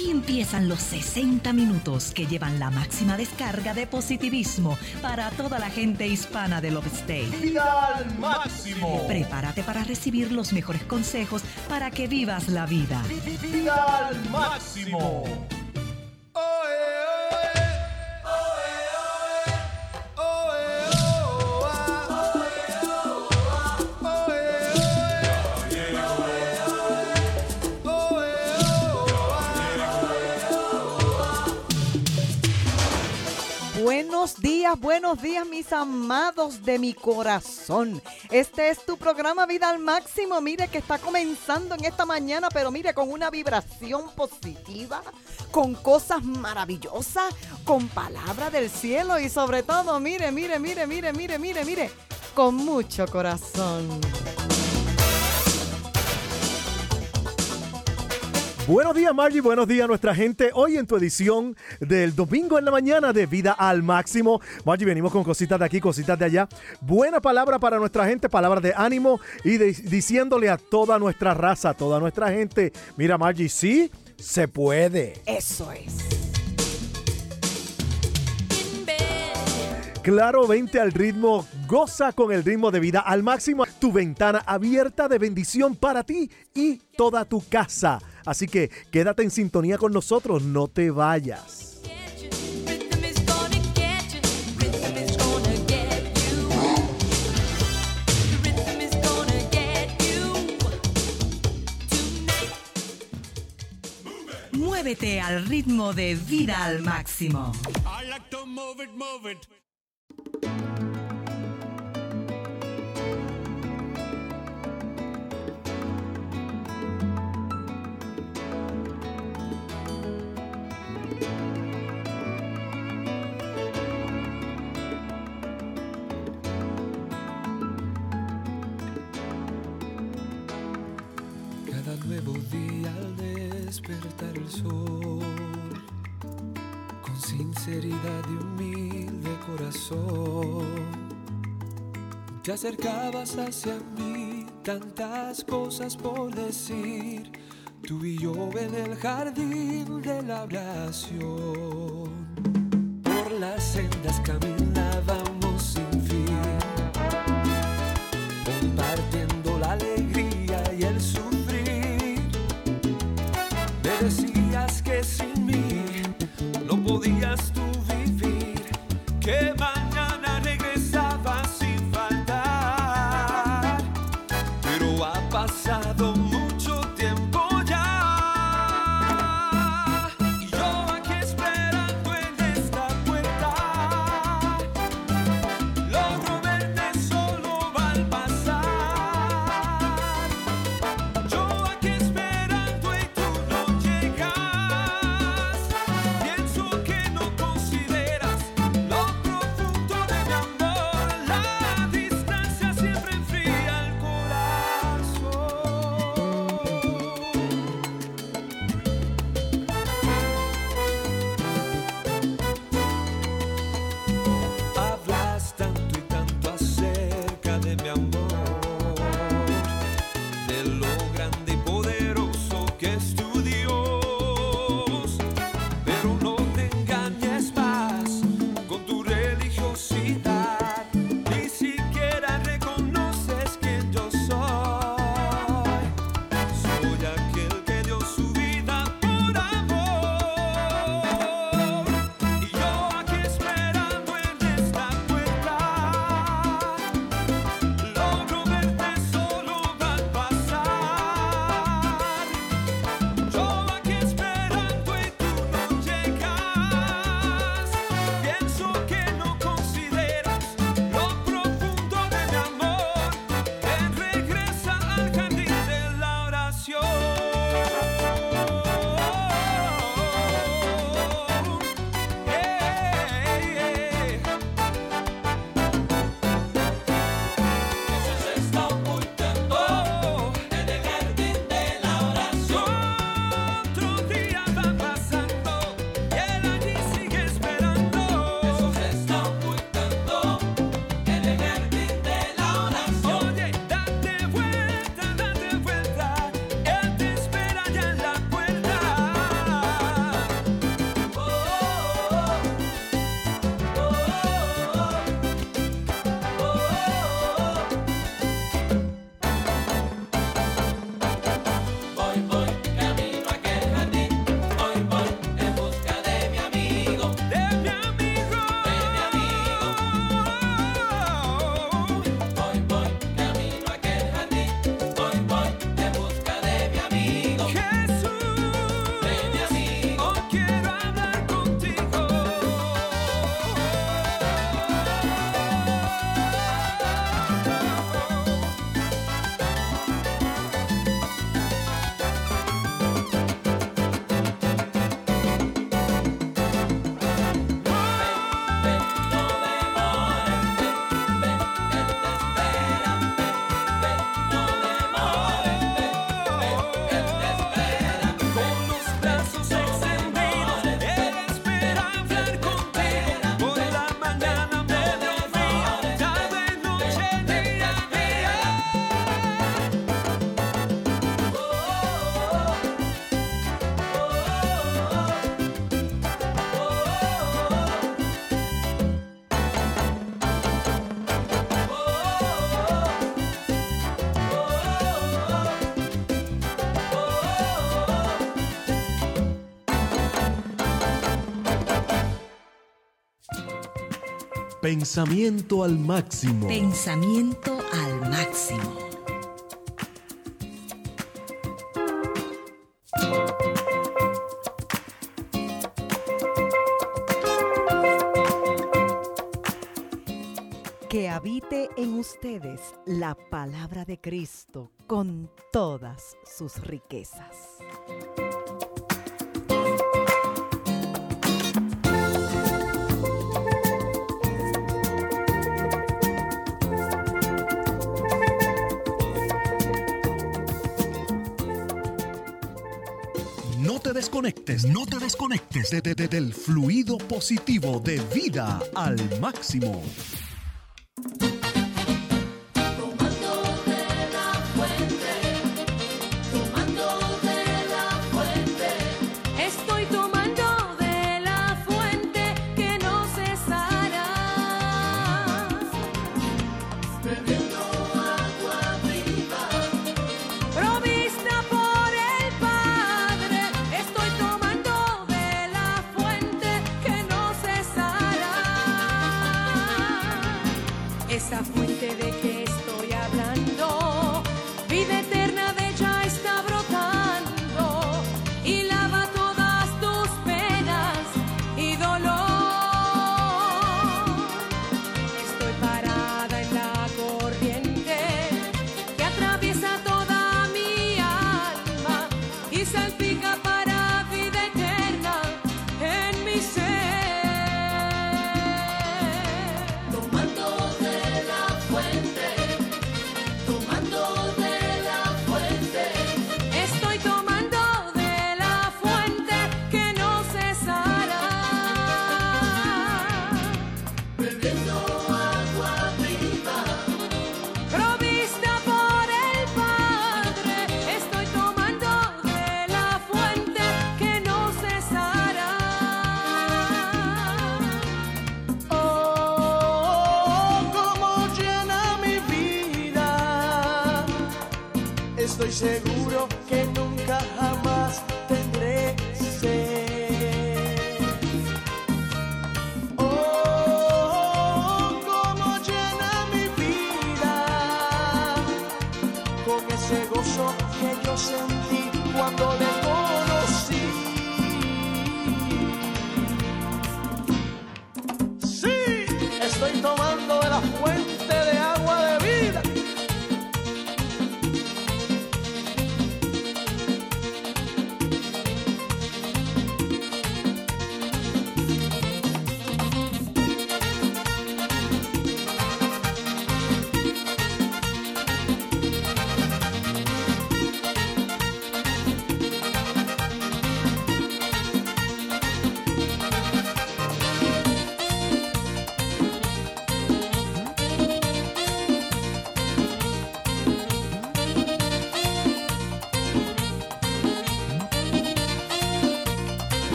Aquí empiezan los 60 minutos que llevan la máxima descarga de positivismo para toda la gente hispana del Upstate. ¡Vida al máximo! Prepárate para recibir los mejores consejos para que vivas la vida. ¡Vida al máximo! Buenos días, buenos días mis amados de mi corazón. Este es tu programa Vida al Máximo. Mire que está comenzando en esta mañana, pero mire con una vibración positiva, con cosas maravillosas, con palabra del cielo y sobre todo, mire, mire, mire, mire, mire, mire, mire, con mucho corazón. Buenos días Margie, buenos días nuestra gente. Hoy en tu edición del domingo en la mañana de Vida al Máximo. Margie, venimos con cositas de aquí, cositas de allá. Buena palabra para nuestra gente, palabra de ánimo y de- diciéndole a toda nuestra raza, a toda nuestra gente, mira Margie, sí, se puede. Eso es. Claro, vente al ritmo, goza con el ritmo de vida al máximo. Tu ventana abierta de bendición para ti y toda tu casa. Así que quédate en sintonía con nosotros, no te vayas. Muévete al ritmo de vida al máximo. I like to move it, move it. Te acercabas hacia mí, tantas cosas por decir, tú y yo en el jardín de la oración. Por las sendas caminábamos Pensamiento al máximo. Pensamiento al máximo. Que habite en ustedes la palabra de Cristo con todas sus riquezas. No te desconectes, no te desconectes de, del fluido positivo de vida al máximo.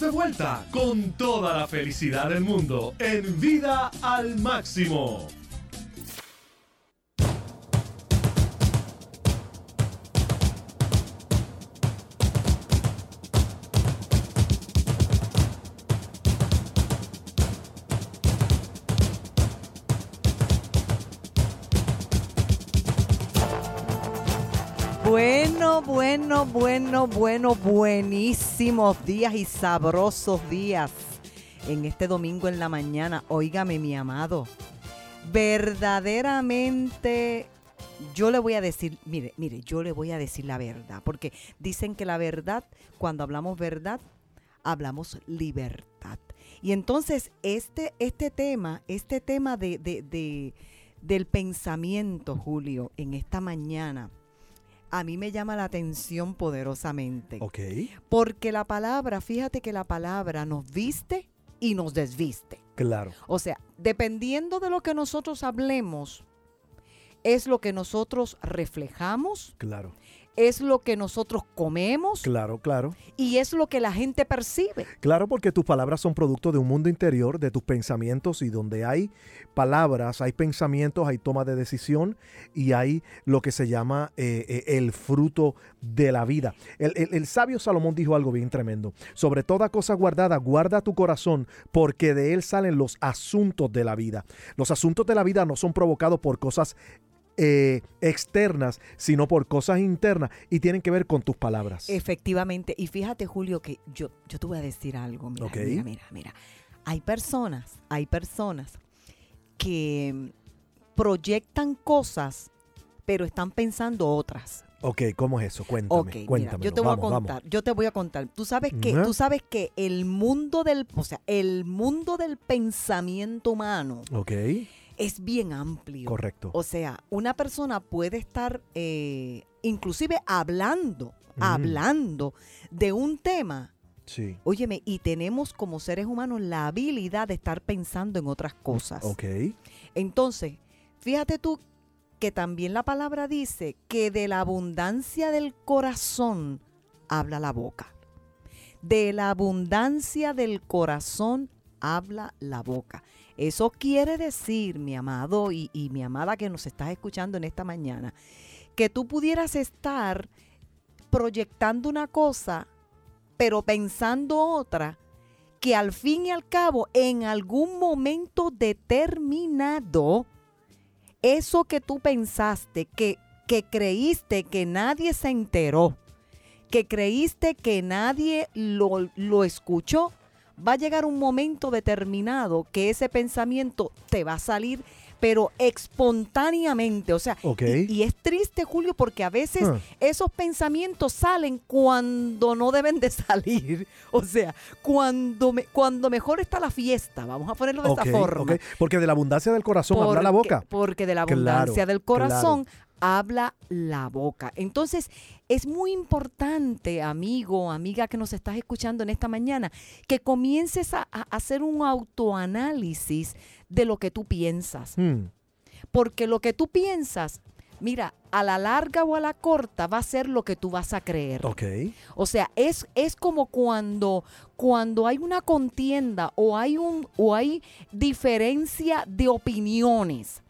de vuelta con toda la felicidad del mundo en vida al máximo. Bueno, bueno, buenísimos días y sabrosos días en este domingo en la mañana. Óigame, mi amado, verdaderamente yo le voy a decir, mire, mire, yo le voy a decir la verdad, porque dicen que la verdad, cuando hablamos verdad, hablamos libertad. Y entonces este, este tema, este tema de- de- del pensamiento, Julio, en esta mañana, a mí me llama la atención poderosamente. Ok. Porque la palabra, fíjate que la palabra nos viste y nos desviste. Claro. O sea, dependiendo de lo que nosotros hablemos, es lo que nosotros reflejamos, Claro. Es lo que nosotros comemos Claro, claro. y es lo que la gente percibe. Claro, porque tus palabras son producto de un mundo interior, de tus pensamientos, y donde hay palabras, hay pensamientos, hay toma de decisión y hay lo que se llama eh, eh, el fruto de la vida. El, el- el sabio Salomón dijo algo bien tremendo. Sobre toda cosa guardada, guarda tu corazón, porque de él salen los asuntos de la vida. Los asuntos de la vida no son provocados por cosas eh, externas, sino por cosas internas y tienen que ver con tus palabras. Efectivamente. Y fíjate, Julio, que yo, yo te voy a decir algo. Mira, mira, mira, mira. Hay personas, hay personas que proyectan cosas, pero están pensando otras. Ok, ¿cómo es eso? Cuéntame, Ok, mira, cuéntame. yo te voy vamos, a vamos. contar, yo te voy a contar. Tú sabes que, tú sabes que el mundo del, o sea, el mundo del pensamiento humano Ok, es bien amplio. correcto. O sea, una persona puede estar eh, inclusive hablando, Mm. hablando de un tema. Sí. Óyeme, y tenemos como seres humanos la habilidad de estar pensando en otras cosas. Ok, Entonces, fíjate tú que también la palabra dice que de la abundancia del corazón habla la boca. De la abundancia del corazón habla la boca. Eso quiere decir, mi amado y, mi amada que nos estás escuchando en esta mañana, que tú pudieras estar proyectando una cosa, pero pensando otra, que al fin y al cabo, en algún momento determinado, eso que tú pensaste, que, que creíste que nadie se enteró, que creíste que nadie lo, lo escuchó, va a llegar un momento determinado que ese pensamiento te va a salir, pero espontáneamente. O sea, y, y es triste, Julio, porque a veces Ah. esos pensamientos salen cuando no deben de salir. O sea, cuando, me- cuando mejor está la fiesta, vamos a ponerlo de esa forma. Porque de la abundancia del corazón habla la Porque- boca. Porque de la Claro, abundancia del corazón habla la boca. Entonces, es muy importante, amigo, amiga que nos estás escuchando en esta mañana, que comiences a, a hacer un autoanálisis de lo que tú piensas. Hmm, Porque lo que tú piensas, mira, a la larga o a la corta va a ser lo que tú vas a creer. Ok, O sea, es, es como cuando, cuando hay una contienda o hay, un, o hay diferencia de opiniones.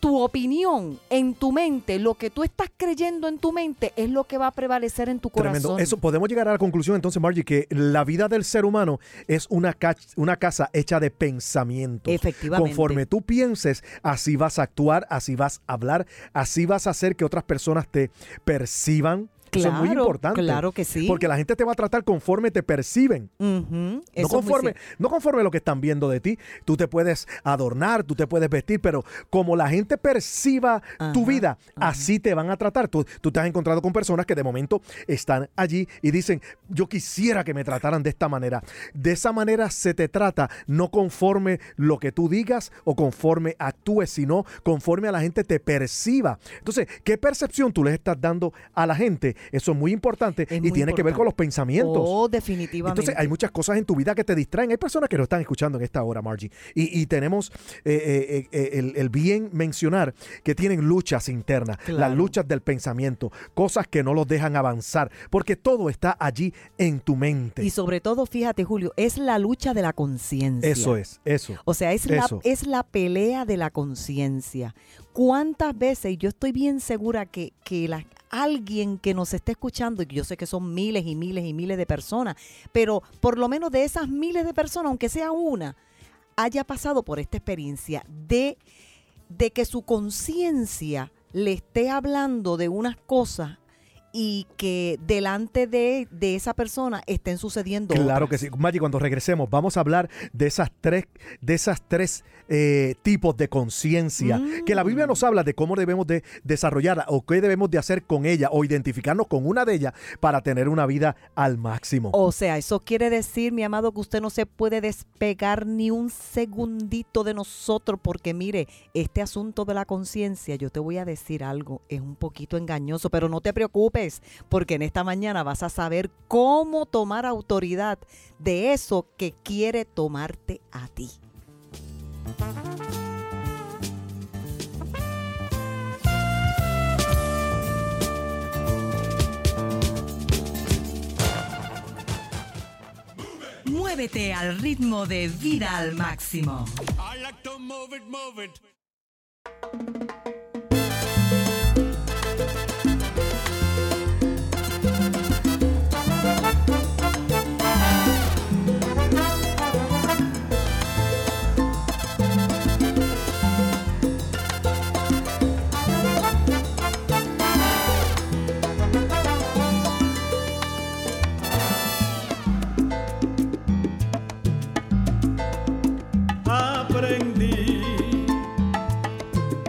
Tu opinión en tu mente, lo que tú estás creyendo en tu mente es lo que va a prevalecer en tu tremendo. corazón. Eso podemos llegar a la conclusión entonces, Margie, que la vida del ser humano es una, ca- una casa hecha de pensamientos. Efectivamente. Conforme tú pienses, así vas a actuar, así vas a hablar, así vas a hacer que otras personas te perciban. Eso es muy importante. claro que sí. Porque la gente te va a tratar conforme te perciben. No conforme, no conforme lo que están viendo de ti. Tú te puedes adornar, tú te puedes vestir, pero como la gente perciba tu Ajá, vida, así te van a tratar. Tú, tú te has encontrado con personas que de momento están allí y dicen, yo quisiera que me trataran de esta manera. De esa manera se te trata, no conforme lo que tú digas o conforme actúes, sino conforme a la gente te perciba. Entonces, ¿qué percepción tú les estás dando a la gente? Eso es muy importante Es y muy tiene que ver con los pensamientos. Oh, definitivamente. Entonces, hay muchas cosas en tu vida que te distraen. Hay personas que nos están escuchando en esta hora, Margie. Y, y tenemos eh, eh, eh, el, el bien mencionar que tienen luchas internas, Claro. las luchas del pensamiento, cosas que no los dejan avanzar, porque todo está allí en tu mente. Y sobre todo, fíjate, Julio, es la lucha de la conciencia. Eso es, eso. O sea, es la, es la pelea de la conciencia. ¿Cuántas veces, y yo estoy bien segura que, que la- alguien que nos esté escuchando, y yo sé que son miles y miles y miles de personas, pero por lo menos de esas miles de personas, aunque sea una, haya pasado por esta experiencia de, de que su conciencia le esté hablando de unas cosas y que delante de, de esa persona estén sucediendo. Claro que sí. Maggi, cuando regresemos, vamos a hablar de esas tres, de esas tres eh, tipos de conciencia que la Biblia nos habla de cómo debemos de desarrollarla o qué debemos de hacer con ella o identificarnos con una de ellas para tener una vida al máximo. O sea, eso quiere decir, mi amado, que usted no se puede despegar ni un segundito de nosotros, porque mire, este asunto de la conciencia, yo te voy a decir algo, es un poquito engañoso, pero no te preocupes, porque en esta mañana vas a saber cómo tomar autoridad de eso que quiere tomarte a ti. Muévete al ritmo de vida al máximo. I like to move it, move it.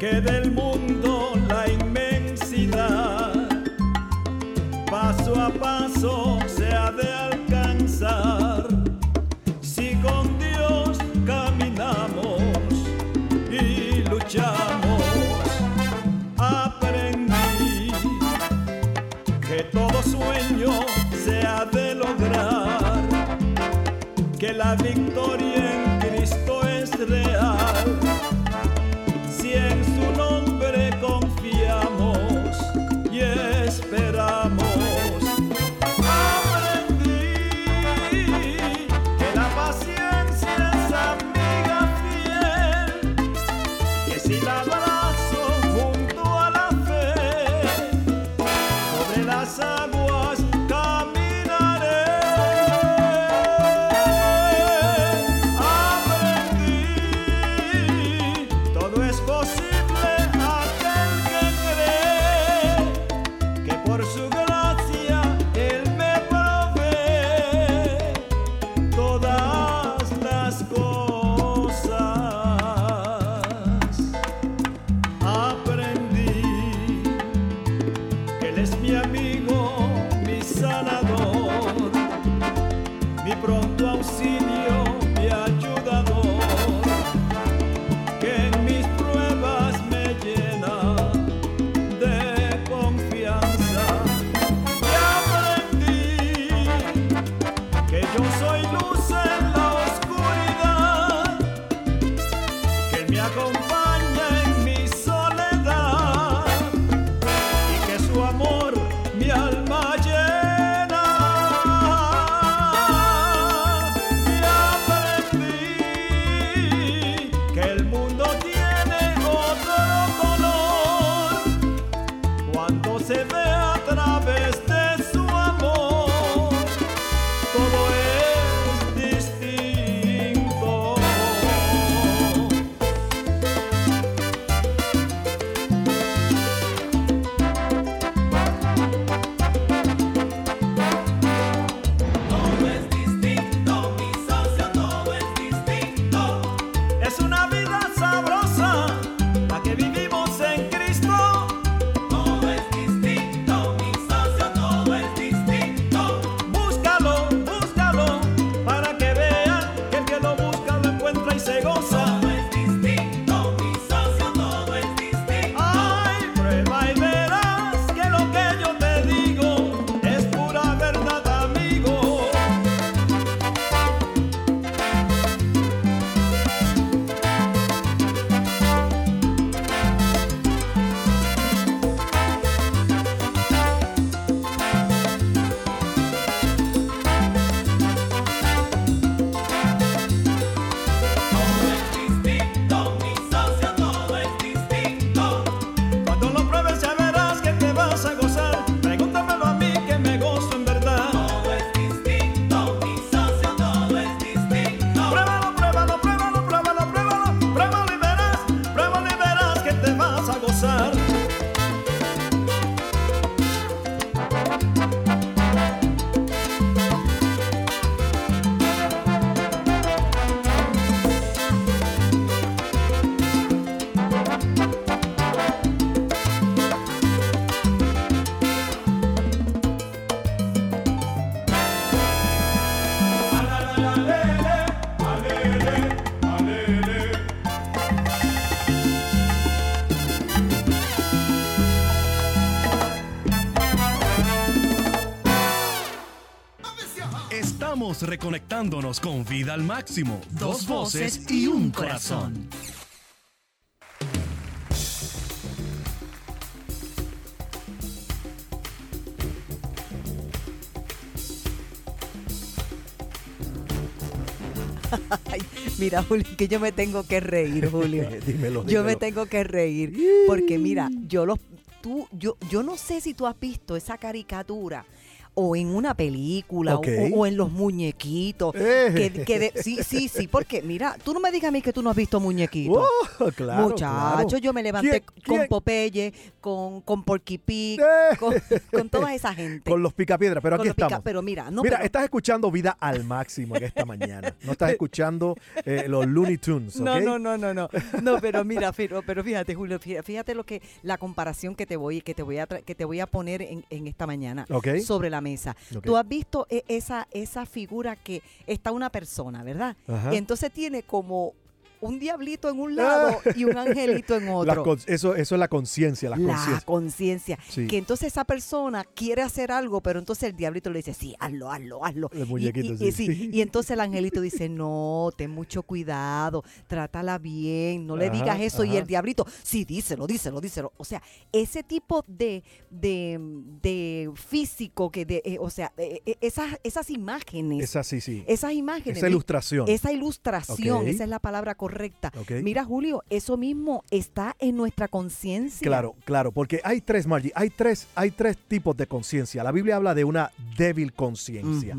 Que del mundo la inmensidad paso a paso se ha de alcanzar si con Dios caminamos y luchamos. Aprendí que todo sueño se ha de lograr que la victoria reconectándonos con vida al máximo. Dos voces y un corazón. Ay, mira, Julio, que yo me tengo que reír, Julio. dímelo, Yo me tengo que reír porque mira, yo los tú yo yo no sé si tú has visto esa caricatura o en una película o- Ok. o, o en los muñequitos. Eh. Que, que de- sí, sí, sí, porque mira, tú no me digas a mí que tú no has visto muñequitos. Oh, claro, Muchacho, claro. yo me levanté ¿Quién- con quién? Popeye, con, con Porky Pig, Eh. con, con toda esa gente. Con los picapiedras, pero Con aquí pica- estamos. pero mira, no, Mira, pero- estás escuchando Vida al Máximo en esta mañana. No estás escuchando eh, los Looney Tunes. No, no, no, no, no. No, pero mira, pero, pero fíjate, Julio, fí- fíjate lo que la comparación que te voy que te voy a que te voy a poner en, en esta mañana Ok. sobre la mesa. Tú has visto e- esa esa figura que está una persona, ¿verdad? Ajá. Y entonces tiene como un diablito en un lado y un angelito en otro. eso, eso es la conciencia, la La conciencia. conciencia. Sí. Que entonces esa persona quiere hacer algo, pero entonces el diablito le dice, sí, hazlo, hazlo, hazlo. El muñequito, y, y- sí. y entonces el angelito dice, no, ten mucho cuidado, trátala bien, no le Ajá, digas eso. Y el diablito, sí, díselo, díselo, díselo. O sea, ese tipo de, de, de físico, que de, eh, o sea, eh, eh, esas, esas imágenes, Esa sí, sí. esas imágenes. Esa ilustración. Esa ilustración, esa es la palabra correcta. Ok. Mira, Julio, eso mismo está en nuestra conciencia. Claro, claro, porque hay tres, Margie, hay tres, hay tres tipos de conciencia. La Biblia habla de una débil conciencia.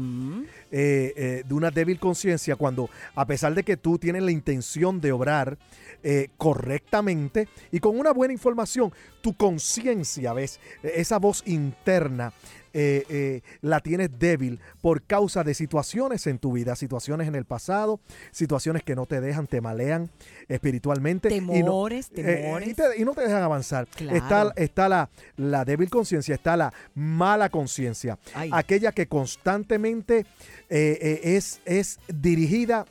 Eh, eh, de una débil conciencia cuando a pesar de que tú tienes la intención de obrar eh, correctamente y con una buena información, tu conciencia, ¿ves? Eh, Esa voz interna eh, eh, la tienes débil por causa de situaciones en tu vida, situaciones en el pasado, situaciones que no te dejan, te malean espiritualmente. y no- Temores, eh, temores. y, te- y no te dejan avanzar. Claro. Está, está la, la débil conciencia, está la mala conciencia, aquella que constantemente es, es dirigida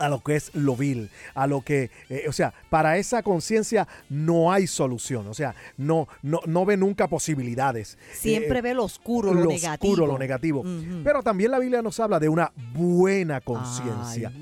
a lo que es lo vil, a lo que, eh, o sea, para esa conciencia no hay solución, o sea, no, no, no ve nunca posibilidades. Siempre Eh, ve lo oscuro, lo, negativo. oscuro, lo negativo. Pero también la Biblia nos habla de una buena conciencia.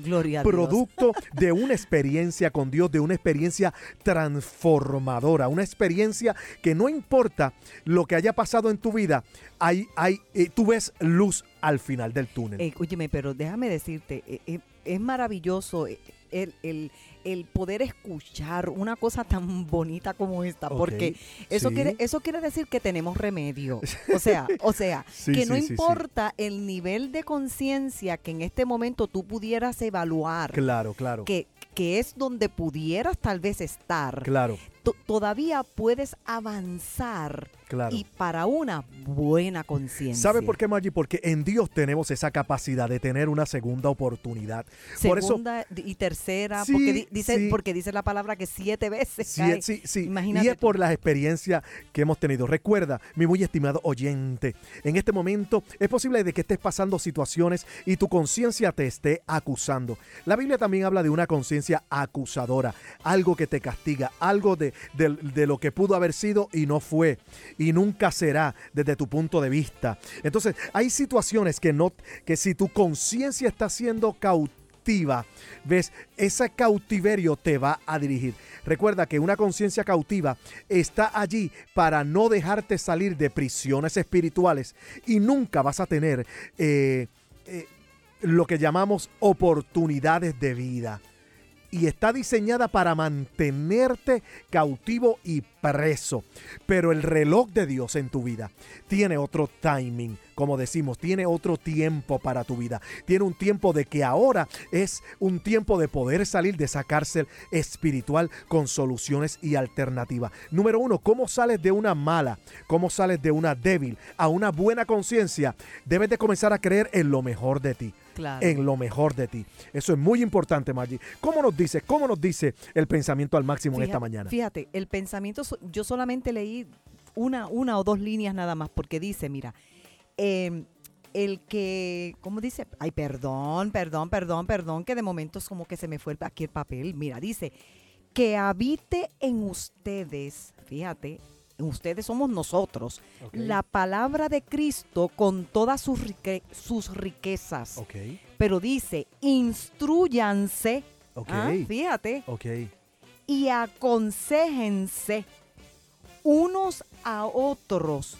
Producto de una experiencia con Dios, de una experiencia transformadora, una experiencia que no importa lo que haya pasado en tu vida, hay, hay, eh, tú ves luz al final del túnel. Óyeme, pero déjame decirte, eh, eh, es maravilloso eh, el, el- el poder escuchar una cosa tan bonita como esta, porque eso sí. quiere, eso quiere decir que tenemos remedio. O sea, o sea, Sí, que no sí, importa el nivel de conciencia que en este momento tú pudieras evaluar, Claro, claro. que, que es donde pudieras tal vez estar, Claro, todavía puedes avanzar claro. y para una buena conciencia. ¿Sabe por qué, Maggie? Porque en Dios tenemos esa capacidad de tener una segunda oportunidad. por eso, Segunda y tercera, Sí, porque, di- dice, sí. porque dice la palabra que siete veces Sí, cae. sí, sí. Imagínate Y es tú. por las experiencias que hemos tenido. Recuerda, mi muy estimado oyente, en este momento es posible de que estés pasando situaciones y tu conciencia te esté acusando. La Biblia también habla de una conciencia acusadora, algo que te castiga, algo de, de- lo que pudo haber sido y no fue y nunca será desde tu punto de vista. Entonces, hay situaciones que no que si tu conciencia está siendo cautiva, ves, ese cautiverio te va a dirigir. Recuerda que una conciencia cautiva está allí para no dejarte salir de prisiones espirituales y nunca vas a tener eh, eh, lo que llamamos oportunidades de vida. Y está diseñada para mantenerte cautivo y preso. Pero el reloj de Dios en tu vida tiene otro timing, como decimos, tiene otro tiempo para tu vida. Tiene un tiempo de que ahora es un tiempo de poder salir de esa cárcel espiritual con soluciones y alternativas. Número uno, ¿cómo sales de una mala? ¿Cómo sales de una débil a una buena conciencia? Debes de comenzar a creer en lo mejor de ti Claro. en lo mejor de ti. Eso es muy importante, Maggie. ¿Cómo nos dice, cómo nos dice el pensamiento al máximo en esta mañana? Fíjate, el pensamiento, yo solamente leí una, una o dos líneas nada más, porque dice, mira, eh, el que, ¿cómo dice? Ay, perdón, perdón, perdón, perdón, que de momento es como que se me fue aquí el papel. Mira, dice, que habite en ustedes, fíjate, ustedes somos nosotros, la palabra de Cristo con todas sus, rique- sus riquezas. Pero dice, instruyanse, ok, ah, fíjate, ok. y aconsejense unos a otros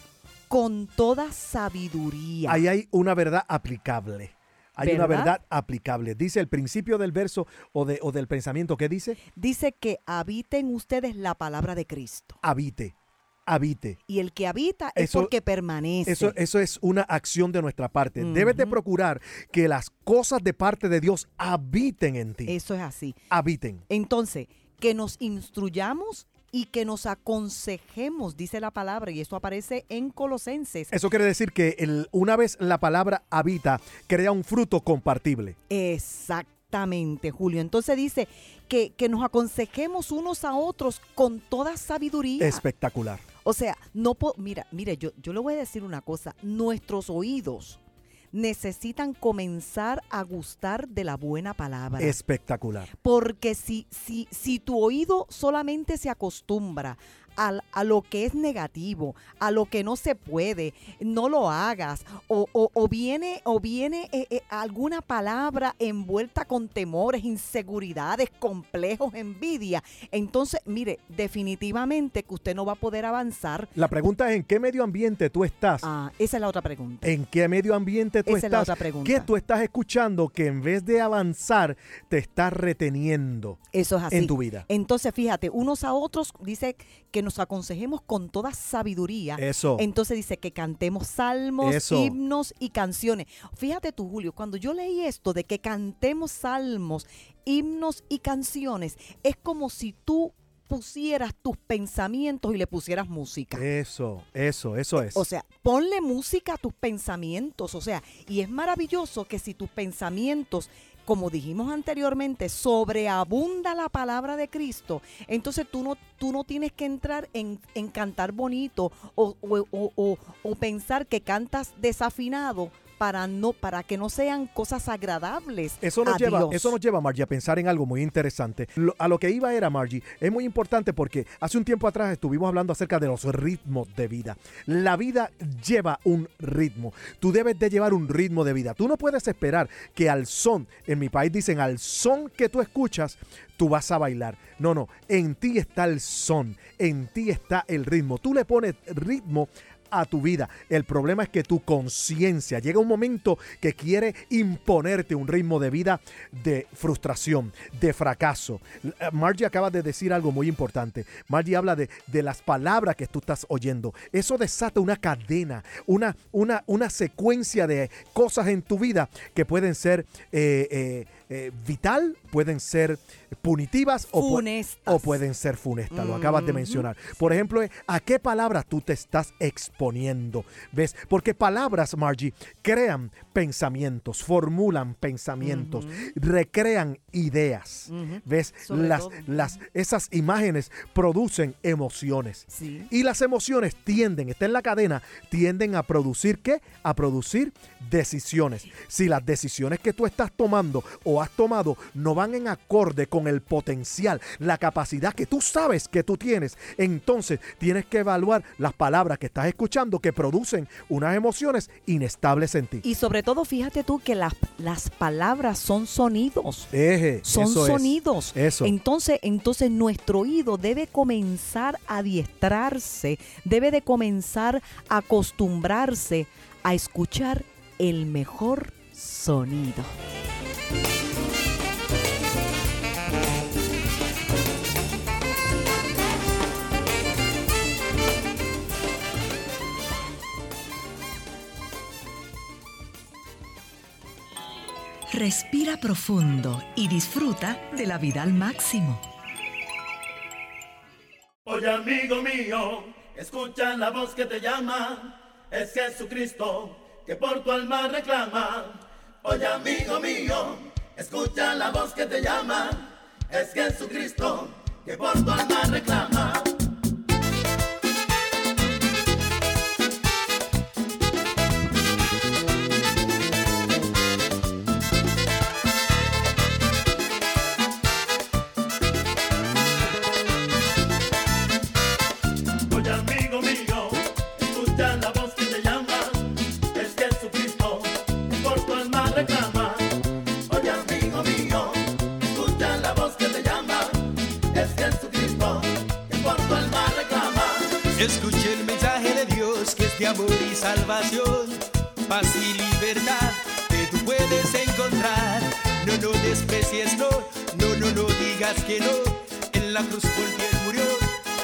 con toda sabiduría. Ahí hay una verdad aplicable. Hay una ¿Verdad? aplicable. Dice el principio del verso o, de, o del pensamiento que dice, Dice que habiten ustedes la palabra de Cristo. habite, habite. Y el que habita es Eso- porque permanece. Eso, eso es una acción de nuestra parte. Debes de procurar que las cosas de parte de Dios habiten en ti. Eso es así. Habiten. Entonces, que nos instruyamos y que nos aconsejemos, dice la palabra, y esto aparece en Colosenses. Eso quiere decir que el- una vez la palabra habita, crea un fruto compartible. Exactamente, Julio. Entonces dice que, que nos aconsejemos unos a otros con toda sabiduría. Espectacular. O sea, no po- mira, mire, yo, yo le voy a decir una cosa, nuestros oídos necesitan comenzar a gustar de la buena palabra. Espectacular. Porque si, si, si tu oído solamente se acostumbra a, lo que es negativo, a lo que no se puede, no lo hagas. O, o- o viene, o viene eh, eh, alguna palabra envuelta con temores, inseguridades, complejos, envidia. Entonces, mire, definitivamente que usted no va a poder avanzar. La pregunta es en qué medio ambiente tú estás. Ah, esa es la otra pregunta. ¿En qué medio ambiente tú Esa es la estás? otra pregunta. ¿Qué tú estás escuchando que en vez de avanzar te está reteniendo Eso es así. en tu vida? Entonces, fíjate, unos a otros dice que nos aconsejemos con toda sabiduría. Eso. Entonces dice que cantemos salmos, Eso. himnos y canciones. Fíjate tú, Julio, cuando yo leí esto de que cantemos salmos, himnos y canciones, es como si tú pusieras tus pensamientos y le pusieras música. Eso, eso, eso es. O sea, ponle música a tus pensamientos. O sea, y es maravilloso que si tus pensamientos, como dijimos anteriormente, sobreabunda la palabra de Cristo, entonces tú no, tú no tienes que entrar en, en cantar bonito o, o- o- o- o pensar que cantas desafinado para no para que no sean cosas agradables Eso nos, a lleva, Dios. eso nos lleva, Margie, a pensar en algo muy interesante. Lo- a lo que iba era, Margie, es muy importante porque hace un tiempo atrás estuvimos hablando acerca de los ritmos de vida. La vida lleva un ritmo. Tú debes de llevar un ritmo de vida. Tú no puedes esperar que al son, en mi país dicen, al son que tú escuchas, tú vas a bailar. No, no, en ti está el son, en ti está el ritmo. Tú le pones ritmo a tu vida. El problema es que tu conciencia llega un momento que quiere imponerte un ritmo de vida de frustración, de fracaso. Eh, Margie acaba de decir algo muy importante. Margie habla de, de las palabras que tú estás oyendo. Eso desata una cadena, una, una, una secuencia de cosas en tu vida que pueden ser eh, eh, vital, pueden ser punitivas o, o pueden ser funestas. Lo acabas de mencionar. Por ejemplo, eh, ¿a qué palabras tú te estás exponiendo? ¿Ves? Porque palabras, Margie, crean pensamientos, formulan pensamientos, recrean ideas. ¿Ves? Sobre Las, todo. las, esas imágenes producen emociones. Sí. Y las emociones tienden, está en la cadena, tienden a producir qué? A producir decisiones. Si las decisiones que tú estás tomando o has tomado no van en acorde con el potencial, la capacidad que tú sabes que tú tienes, entonces tienes que evaluar las palabras que estás escuchando que producen unas emociones inestables en ti. Y sobre todo, fíjate tú que las, las palabras son sonidos. Eje, son eso es. sonidos. Eso. Entonces, entonces nuestro oído debe comenzar a adiestrarse, debe de comenzar a acostumbrarse a escuchar el mejor sonido. Respira profundo y disfruta de la vida al máximo. Oye amigo mío, escucha la voz que te llama, es Jesucristo que por tu alma reclama. Oye amigo mío, escucha la voz que te llama, es Jesucristo que por tu alma reclama. Desprecies, no, no, no, no digas que no. En la cruz por ti él murió,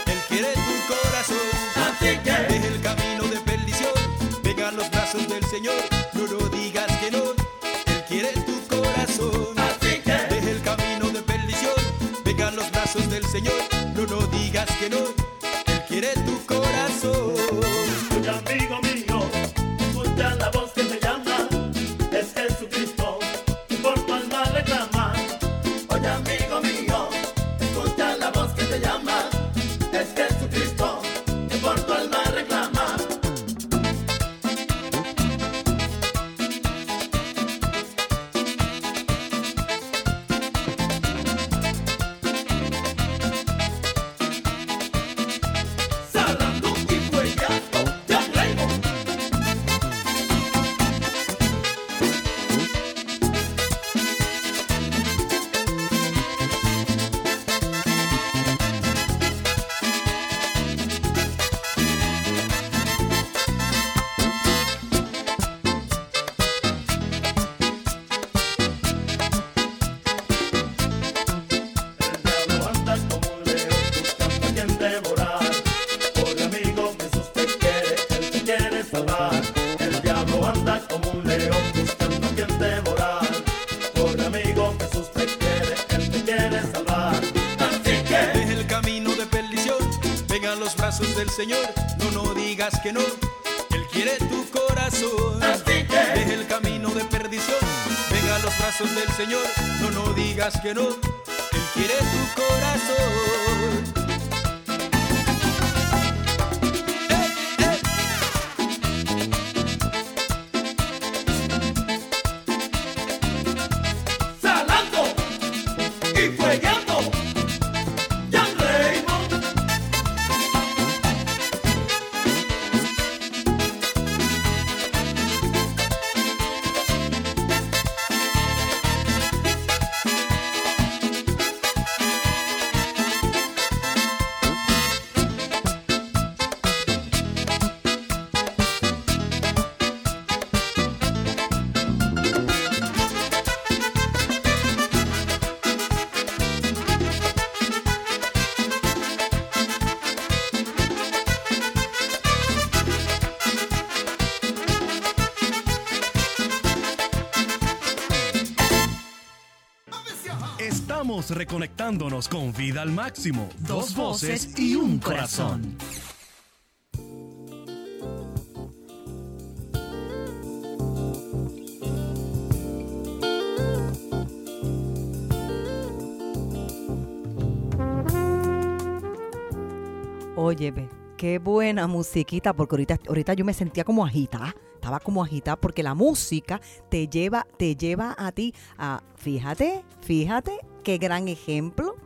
él quiere tu corazón. Así que Deja el camino de perdición, venga a los brazos del Señor. No, no digas que no, él quiere tu corazón. Así que Deja el camino de perdición, venga a los brazos del Señor. No, no digas que no, Señor. No, no digas que no, él quiere tu corazón. Así Deja el camino de perdición, venga a los brazos del Señor. No, no digas que no, él quiere tu corazón. Con vida al máximo. Dos voces y un corazón. Oye, ve, qué buena musiquita, porque ahorita, ahorita yo me sentía como agitada, estaba como agitada, porque la música te lleva, te lleva a ti a, fíjate, fíjate, qué gran ejemplo.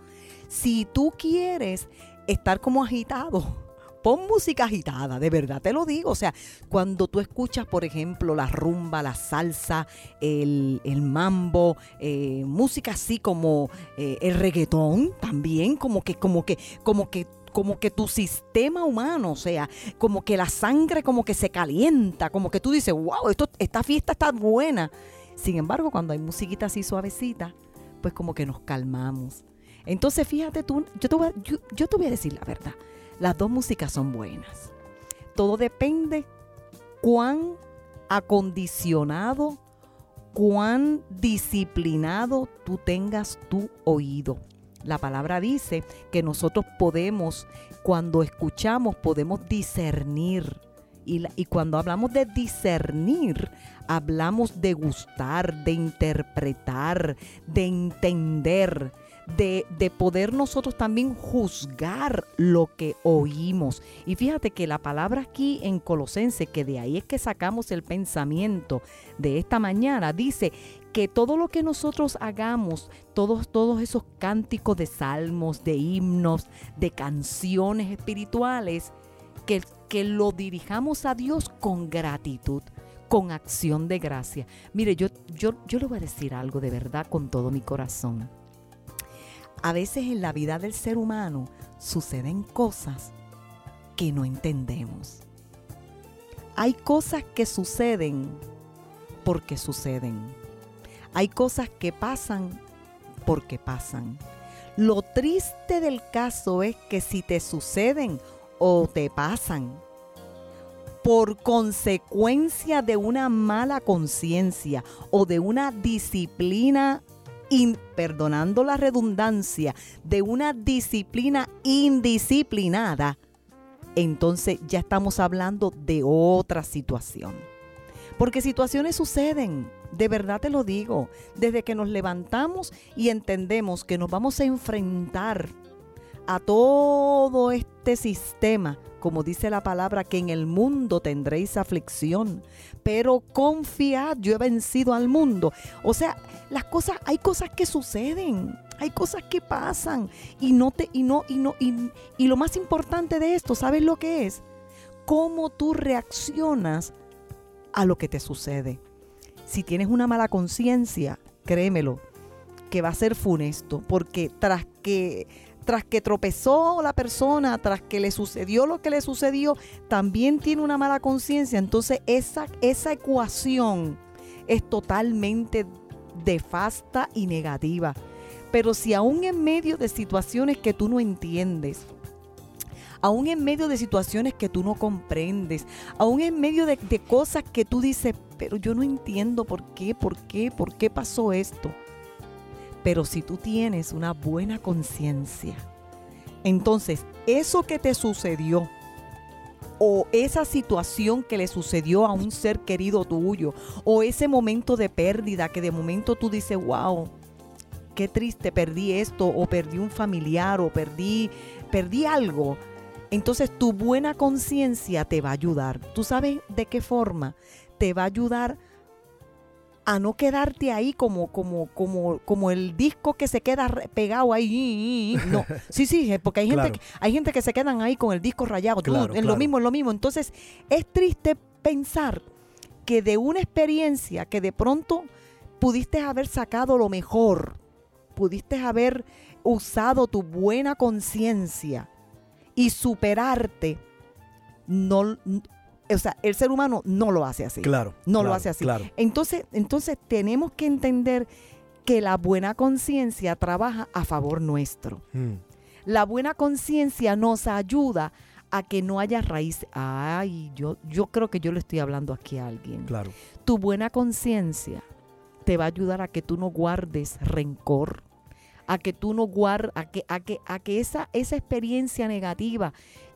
Si tú quieres estar como agitado, pon música agitada, de verdad te lo digo. O sea, cuando tú escuchas, por ejemplo, la rumba, la salsa, el, el mambo, eh, música así como eh, el reggaetón también, como que, como que, como que como que tu sistema humano, o sea, como que la sangre como que se calienta, como que tú dices, wow, esto, esta fiesta está buena. Sin embargo, cuando hay musiquita así suavecita, pues como que nos calmamos. Entonces, fíjate tú, yo te voy a, yo te voy a decir la verdad, las dos músicas son buenas. Todo depende cuán acondicionado, cuán disciplinado tú tengas tu oído. La palabra dice que nosotros podemos, cuando escuchamos, podemos discernir. Y, cuando hablamos de discernir, hablamos de gustar, de interpretar, de entender, de, de poder nosotros también juzgar lo que oímos. Y fíjate que la palabra aquí en Colosense, que de ahí es que sacamos el pensamiento de esta mañana, dice que todo lo que nosotros hagamos, todos, todos esos cánticos de salmos, de himnos, de canciones espirituales, que, que lo dirijamos a Dios con gratitud, con acción de gracia. Mire, yo, yo, yo le voy a decir algo de verdad con todo mi corazón. A veces en la vida del ser humano suceden cosas que no entendemos. Hay cosas que suceden porque suceden. Hay cosas que pasan porque pasan. Lo triste del caso es que si te suceden o te pasan por consecuencia de una mala conciencia o de una disciplina, in- perdonando la redundancia, de una disciplina indisciplinada, entonces ya estamos hablando de otra situación. Porque situaciones suceden, de verdad te lo digo, desde que nos levantamos y entendemos que nos vamos a enfrentar a todo este sistema, como dice la palabra, que en el mundo tendréis aflicción, pero confiad, yo he vencido al mundo. O sea, las cosas, hay cosas que suceden, hay cosas que pasan y no te, y no, y no, y, y lo más importante de esto, ¿sabes lo que es? Cómo tú reaccionas a lo que te sucede. Si tienes una mala conciencia, créemelo, que va a ser funesto, porque tras que tras que tropezó la persona, tras que le sucedió lo que le sucedió, también tiene una mala conciencia. Entonces esa, esa ecuación es totalmente defasta y negativa. Pero si aún en medio de situaciones que tú no entiendes, aún en medio de situaciones que tú no comprendes, aún en medio de, de cosas que tú dices, pero yo no entiendo por qué, por qué, por qué pasó esto. Pero si tú tienes una buena conciencia, entonces eso que te sucedió o esa situación que le sucedió a un ser querido tuyo o ese momento de pérdida que de momento tú dices, wow, qué triste, perdí esto o perdí un familiar o perdí, perdí algo. Entonces tu buena conciencia te va a ayudar. ¿Tú sabes de qué forma? Te va a ayudar a no quedarte ahí como, como, como, como el disco que se queda pegado ahí. No, sí, sí, porque hay gente, Claro. que- hay gente que se quedan ahí con el disco rayado. Tú, Claro, en lo mismo, en lo mismo. Entonces, es triste pensar que de una experiencia que de pronto pudiste haber sacado lo mejor, pudiste haber usado tu buena conciencia y superarte, no, o sea, el ser humano no lo hace así. Claro. No lo hace así. Claro. Entonces, entonces tenemos que entender que la buena conciencia trabaja a favor nuestro. Mm, La buena conciencia nos ayuda a que no haya raíz. Ay, yo, yo creo que yo le estoy hablando aquí a alguien. claro. Tu buena conciencia te va a ayudar a que tú no guardes rencor, a que tú no guardes, a que, a que, a que esa, esa experiencia negativa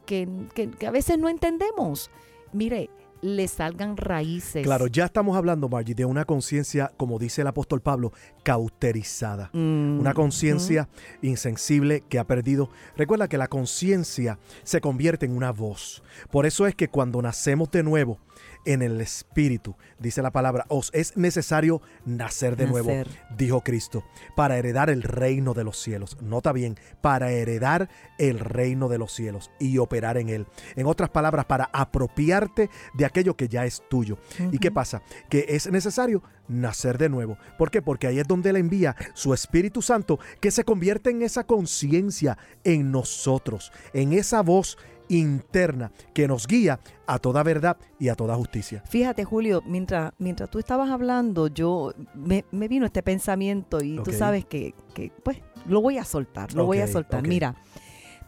que, que- que a veces no entendemos, mire, le salgan raíces. Claro, ya estamos hablando, Margie, de una conciencia, como dice el apóstol Pablo, cauterizada. Mm, Una conciencia insensible que ha perdido. Recuerda que la conciencia se convierte en una voz. Por eso es que cuando nacemos de nuevo en el Espíritu, dice la palabra, os es necesario nacer de nuevo, dijo Cristo, para heredar el reino de los cielos. Nota bien, para heredar el reino de los cielos y operar en él. En otras palabras, para apropiarte de aquello que ya es tuyo. ¿Y qué pasa? Que es necesario nacer de nuevo. ¿Por qué? Porque ahí es donde Él envía su Espíritu Santo que se convierte en esa conciencia en nosotros, en esa voz interna que nos guía a toda verdad y a toda justicia. Fíjate, Julio, mientras, mientras tú estabas hablando, yo me, me vino este pensamiento y tú sabes que, que, pues, lo voy a soltar, lo voy a soltar. Mira,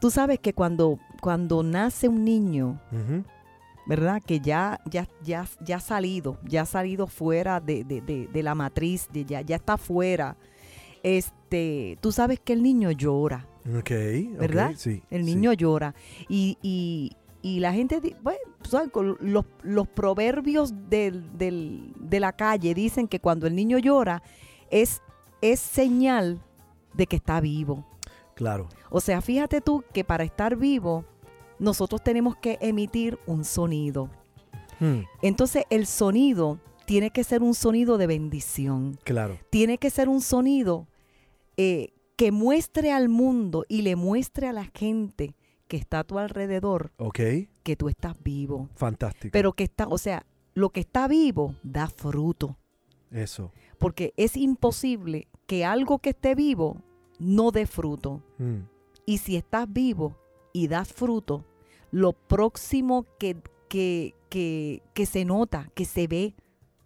tú sabes que cuando, cuando nace un niño. ¿verdad? Que ya, ya, ya, ya ha salido, ya ha salido fuera de, de- de- de la matriz, ya, ya está fuera. Este, tú sabes que el niño llora, Ok, ¿verdad? sí. el sí. niño llora. Y, y- y la gente, bueno, sabes, los, los proverbios del- del- de la calle dicen que cuando el niño llora es, es señal de que está vivo. Claro. O sea, fíjate tú que para estar vivo, nosotros tenemos que emitir un sonido. Mm, Entonces el sonido tiene que ser un sonido de bendición. claro. Tiene que ser un sonido eh, que muestre al mundo y le muestre a la gente que está a tu alrededor Ok, que tú estás vivo. fantástico. Pero que está, o sea, lo que está vivo da fruto. Eso. Porque es imposible que algo que esté vivo no dé fruto. Mm, Y si estás vivo y das fruto, lo próximo que, que, que, que se nota, que se ve,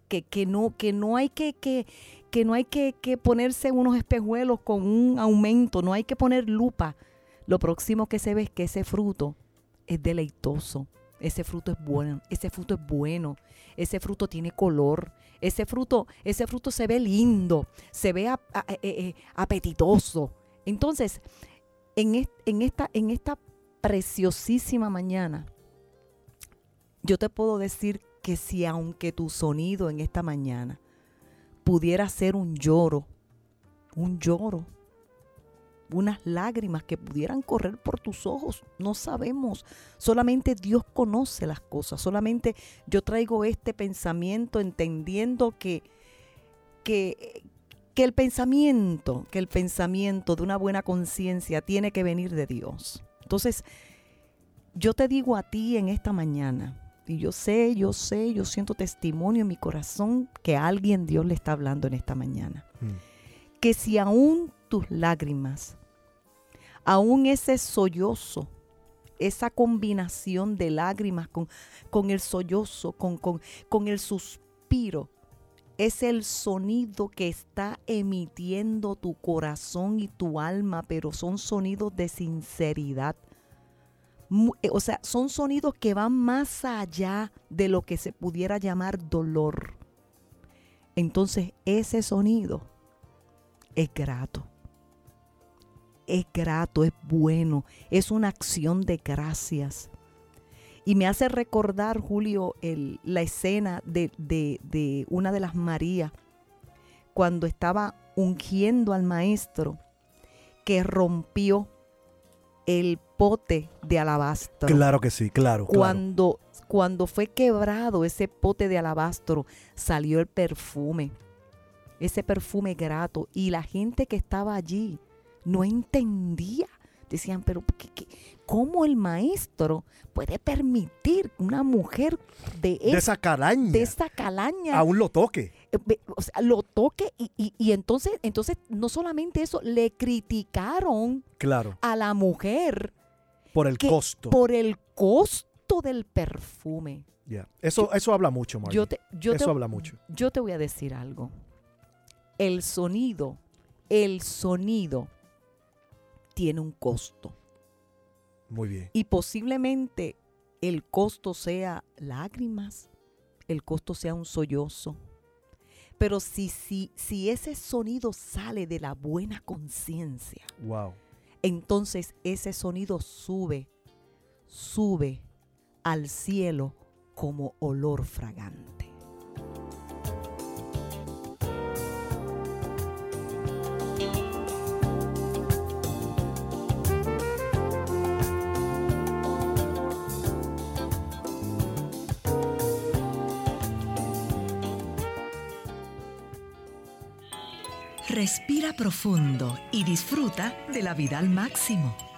que, que no, que no hay que, que, que no hay que, que ponerse unos espejuelos con un aumento, no hay que poner lupa. Lo próximo que se ve es que ese fruto es deleitoso, ese fruto es bueno, ese fruto es bueno, ese fruto tiene color, ese fruto, ese fruto se ve lindo, se ve a- eh, eh, apetitoso. Entonces, en, en esta, en esta preciosísima mañana, yo te puedo decir que si aunque tu sonido en esta mañana pudiera ser un lloro, un lloro, unas lágrimas que pudieran correr por tus ojos, no sabemos. Solamente Dios conoce las cosas. Solamente yo traigo este pensamiento entendiendo que, que, que el pensamiento, que el pensamiento de una buena conciencia tiene que venir de Dios. Entonces, yo te digo a ti en esta mañana, y yo sé, yo sé, yo siento testimonio en mi corazón que a alguien Dios le está hablando en esta mañana. Mm. Que si aún tus lágrimas, aún ese sollozo, esa combinación de lágrimas con, con el sollozo, con, con, con el suspiro, es el sonido que está emitiendo tu corazón y tu alma, pero son sonidos de sinceridad. Eh, O sea, son sonidos que van más allá de lo que se pudiera llamar dolor. Entonces, ese sonido es grato. Es grato, es bueno, es una acción de gracias. Y me hace recordar, Julio, el- la escena de, de- de una de las Marías, cuando estaba ungiendo al maestro, que rompió el pote de alabastro. Claro que sí, claro. claro. Cuando, cuando fue quebrado ese pote de alabastro, salió el perfume, ese perfume grato. Y la gente que estaba allí no entendía. Decían, pero ¿qué- qué- ¿cómo el maestro puede permitir una mujer de, De es- esa calaña. de esta calaña Aún lo toque. eh, o sea, lo toque? Y, y- y entonces, entonces, no solamente eso, le criticaron Claro. a la mujer Por el que costo. por el costo del perfume. Ya. Eso, eso habla mucho, Margie. Yo te, yo eso te- habla mucho. Yo te voy a decir algo. El sonido, el sonido tiene un costo. Muy bien. Y posiblemente el costo sea lágrimas, el costo sea un sollozo. Pero si, si, si ese sonido sale de la buena conciencia, Wow. Entonces ese sonido sube, sube al cielo como olor fragante. Respira profundo y disfruta de la vida al máximo.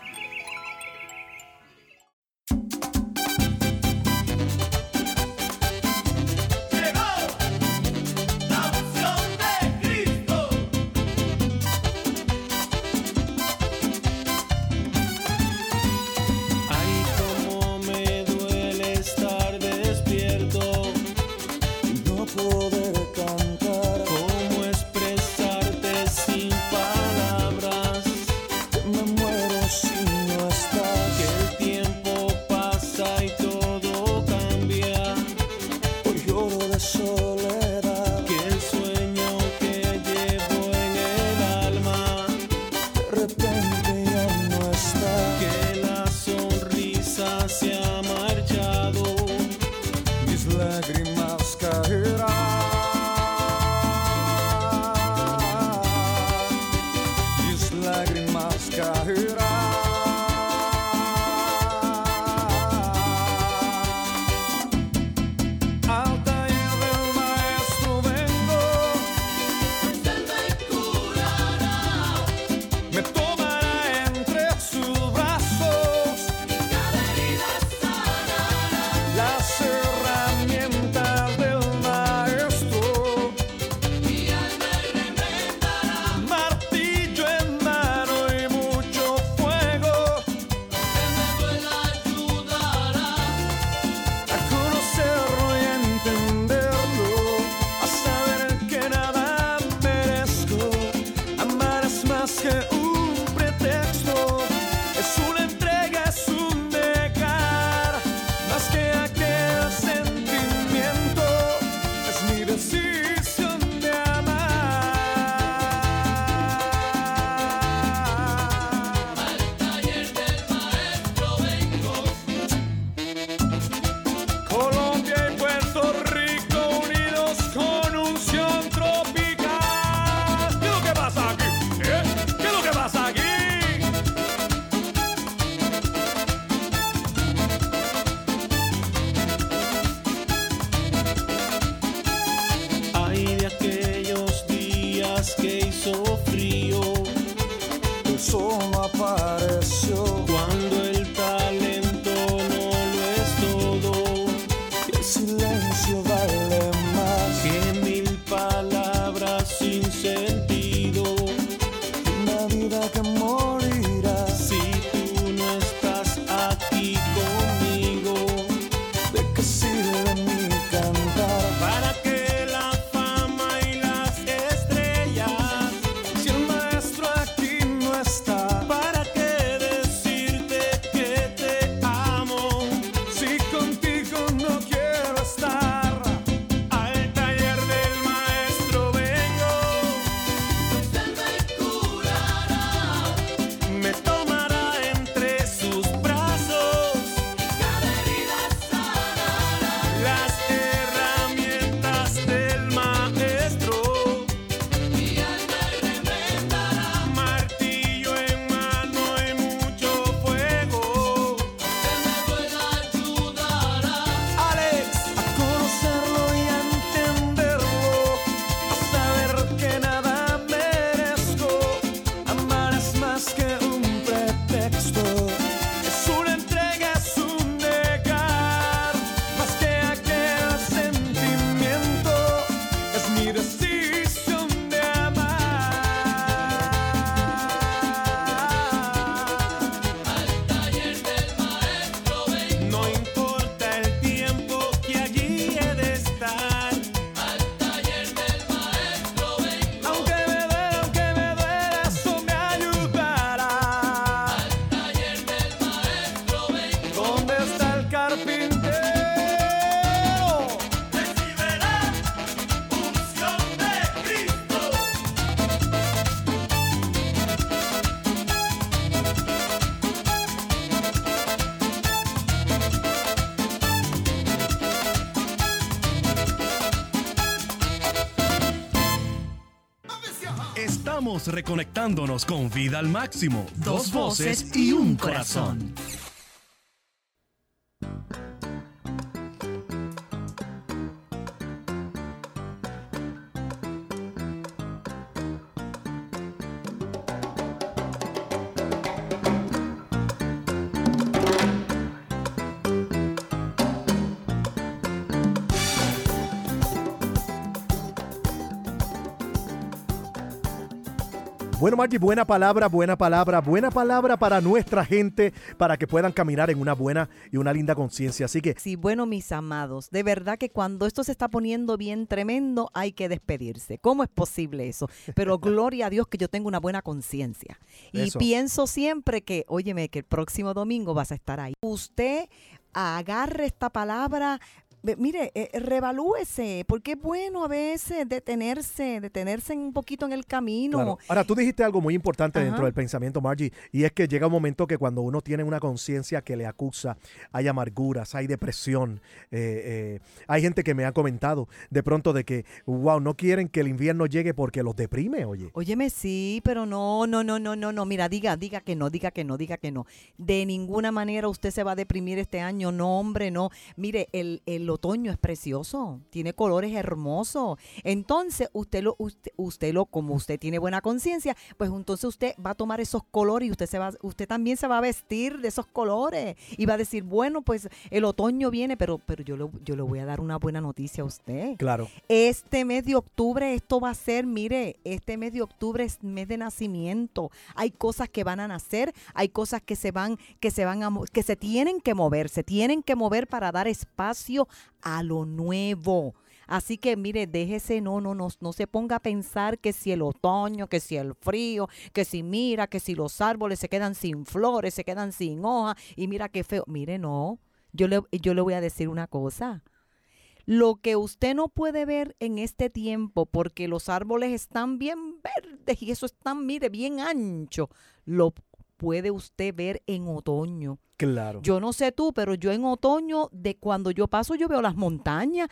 Reconectándonos con vida al máximo. Dos voces y un corazón. Bueno, Margie, buena palabra, buena palabra, buena palabra para nuestra gente, para que puedan caminar en una buena y una linda conciencia. Así que, Sí, bueno, mis amados, de verdad que cuando esto se está poniendo bien tremendo, hay que despedirse. ¿Cómo es posible eso? Pero gloria a Dios que yo tengo una buena conciencia. Y Eso. pienso siempre que, óyeme, que el próximo domingo vas a estar ahí. Usted agarre esta palabra. Mire, eh, revalúese, porque es bueno a veces detenerse, detenerse un poquito en el camino. claro. Ahora, tú dijiste algo muy importante Ajá. dentro del pensamiento, Margie, y es que llega un momento que cuando uno tiene una conciencia que le acusa, hay amarguras, hay depresión. eh, eh, hay gente que me ha comentado de pronto de que, wow, no quieren que el invierno llegue porque los deprime, oye. Óyeme, sí, pero no, no, no, no, no, no. Mira, diga, diga que no, diga que no, diga que no. De ninguna manera usted se va a deprimir este año, no, hombre, no. Mire, el, el otoño es precioso, tiene colores hermosos. Entonces, usted lo, usted, usted lo, como usted tiene buena conciencia, pues entonces usted va a tomar esos colores y usted se va, usted también se va a vestir de esos colores y va a decir, bueno, pues el otoño viene, pero, pero yo le, yo le voy a dar una buena noticia a usted. Claro. Este mes de octubre, esto va a ser, mire, este mes de octubre es mes de nacimiento. Hay cosas que van a nacer, hay cosas que se van, que se van a, que se tienen que mover, se tienen que mover para dar espacio a lo nuevo. Así que mire, déjese, no, no, no, no se ponga a pensar que si el otoño, que si el frío, que si mira, que si los árboles se quedan sin flores, se quedan sin hojas, y mira qué feo. Mire, no, yo le, yo le voy a decir una cosa. Lo que usted no puede ver en este tiempo, porque los árboles están bien verdes y eso están, mire, bien ancho, lo puede usted ver en otoño. Yo no sé tú, pero yo en otoño, de cuando yo paso, yo veo las montañas,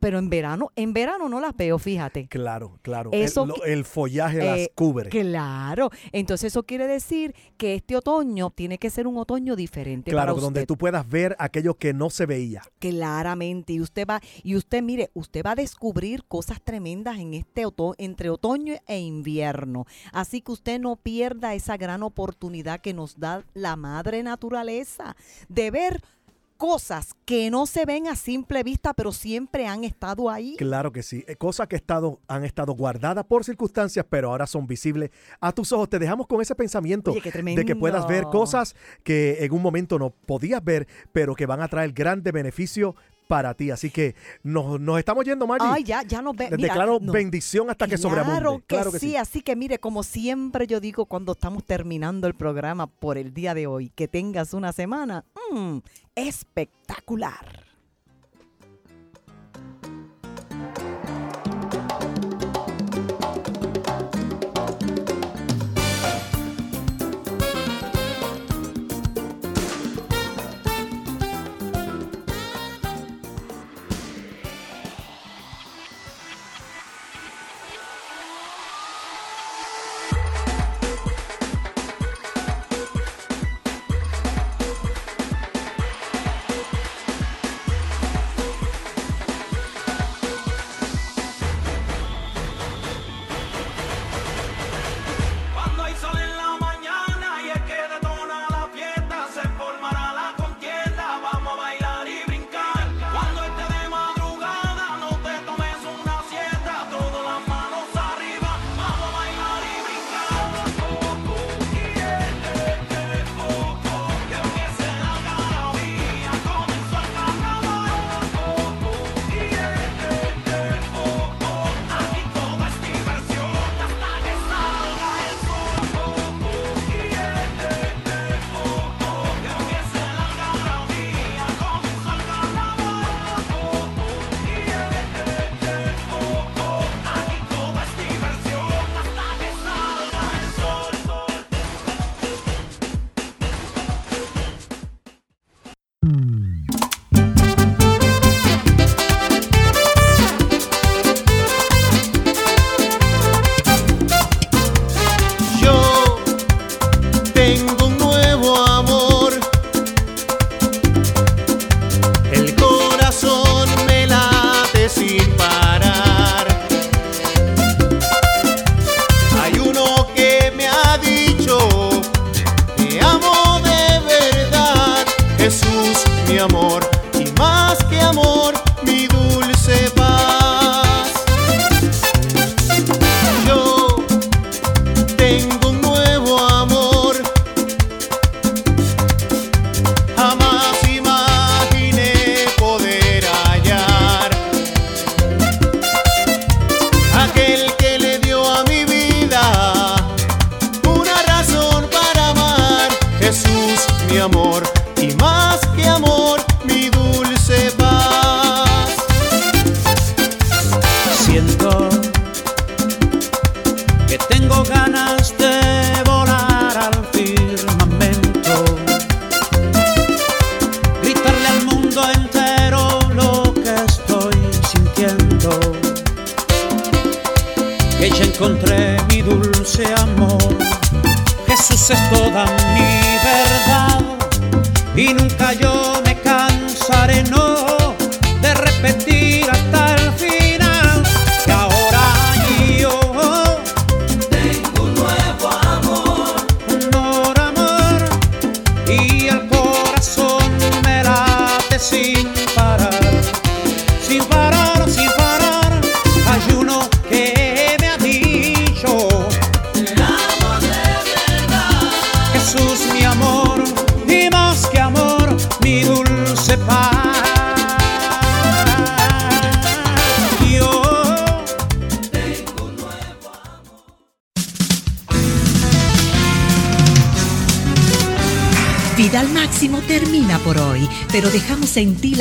pero en verano, en verano no las veo, fíjate. Claro, claro. Eso el, lo- el follaje las Eh, cubre. Claro, entonces eso quiere decir que este otoño tiene que ser un otoño diferente Claro, para donde tú puedas ver aquello que no se veía. Claramente, y usted va, y usted mire, usted va a descubrir cosas tremendas en este otoño, entre otoño e invierno. Así que usted no pierda esa gran oportunidad que nos da la madre naturaleza de ver cosas que no se ven a simple vista, pero siempre han estado ahí. Claro que sí. Eh, Cosas que estado, han estado guardadas por circunstancias, pero ahora son visibles a tus ojos. Te dejamos con ese pensamiento Oye, de que puedas ver cosas que en un momento no podías ver, pero que van a traer grande beneficio para ti. Así que nos, nos estamos yendo, Maggie. Ay, ya, ya nos ve. Les mira, declaro no. bendición hasta que sobreabunde. Claro que, Claro que sí, sí. así que mire, como siempre yo digo cuando estamos terminando el programa por el día de hoy, que tengas una semana mm, espectacular.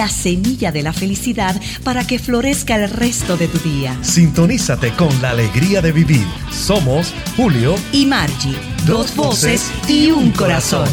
la semilla de la felicidad para que florezca el resto de tu día. Sintonízate con la alegría de vivir. Somos Julio y Margie, dos voces y un corazón.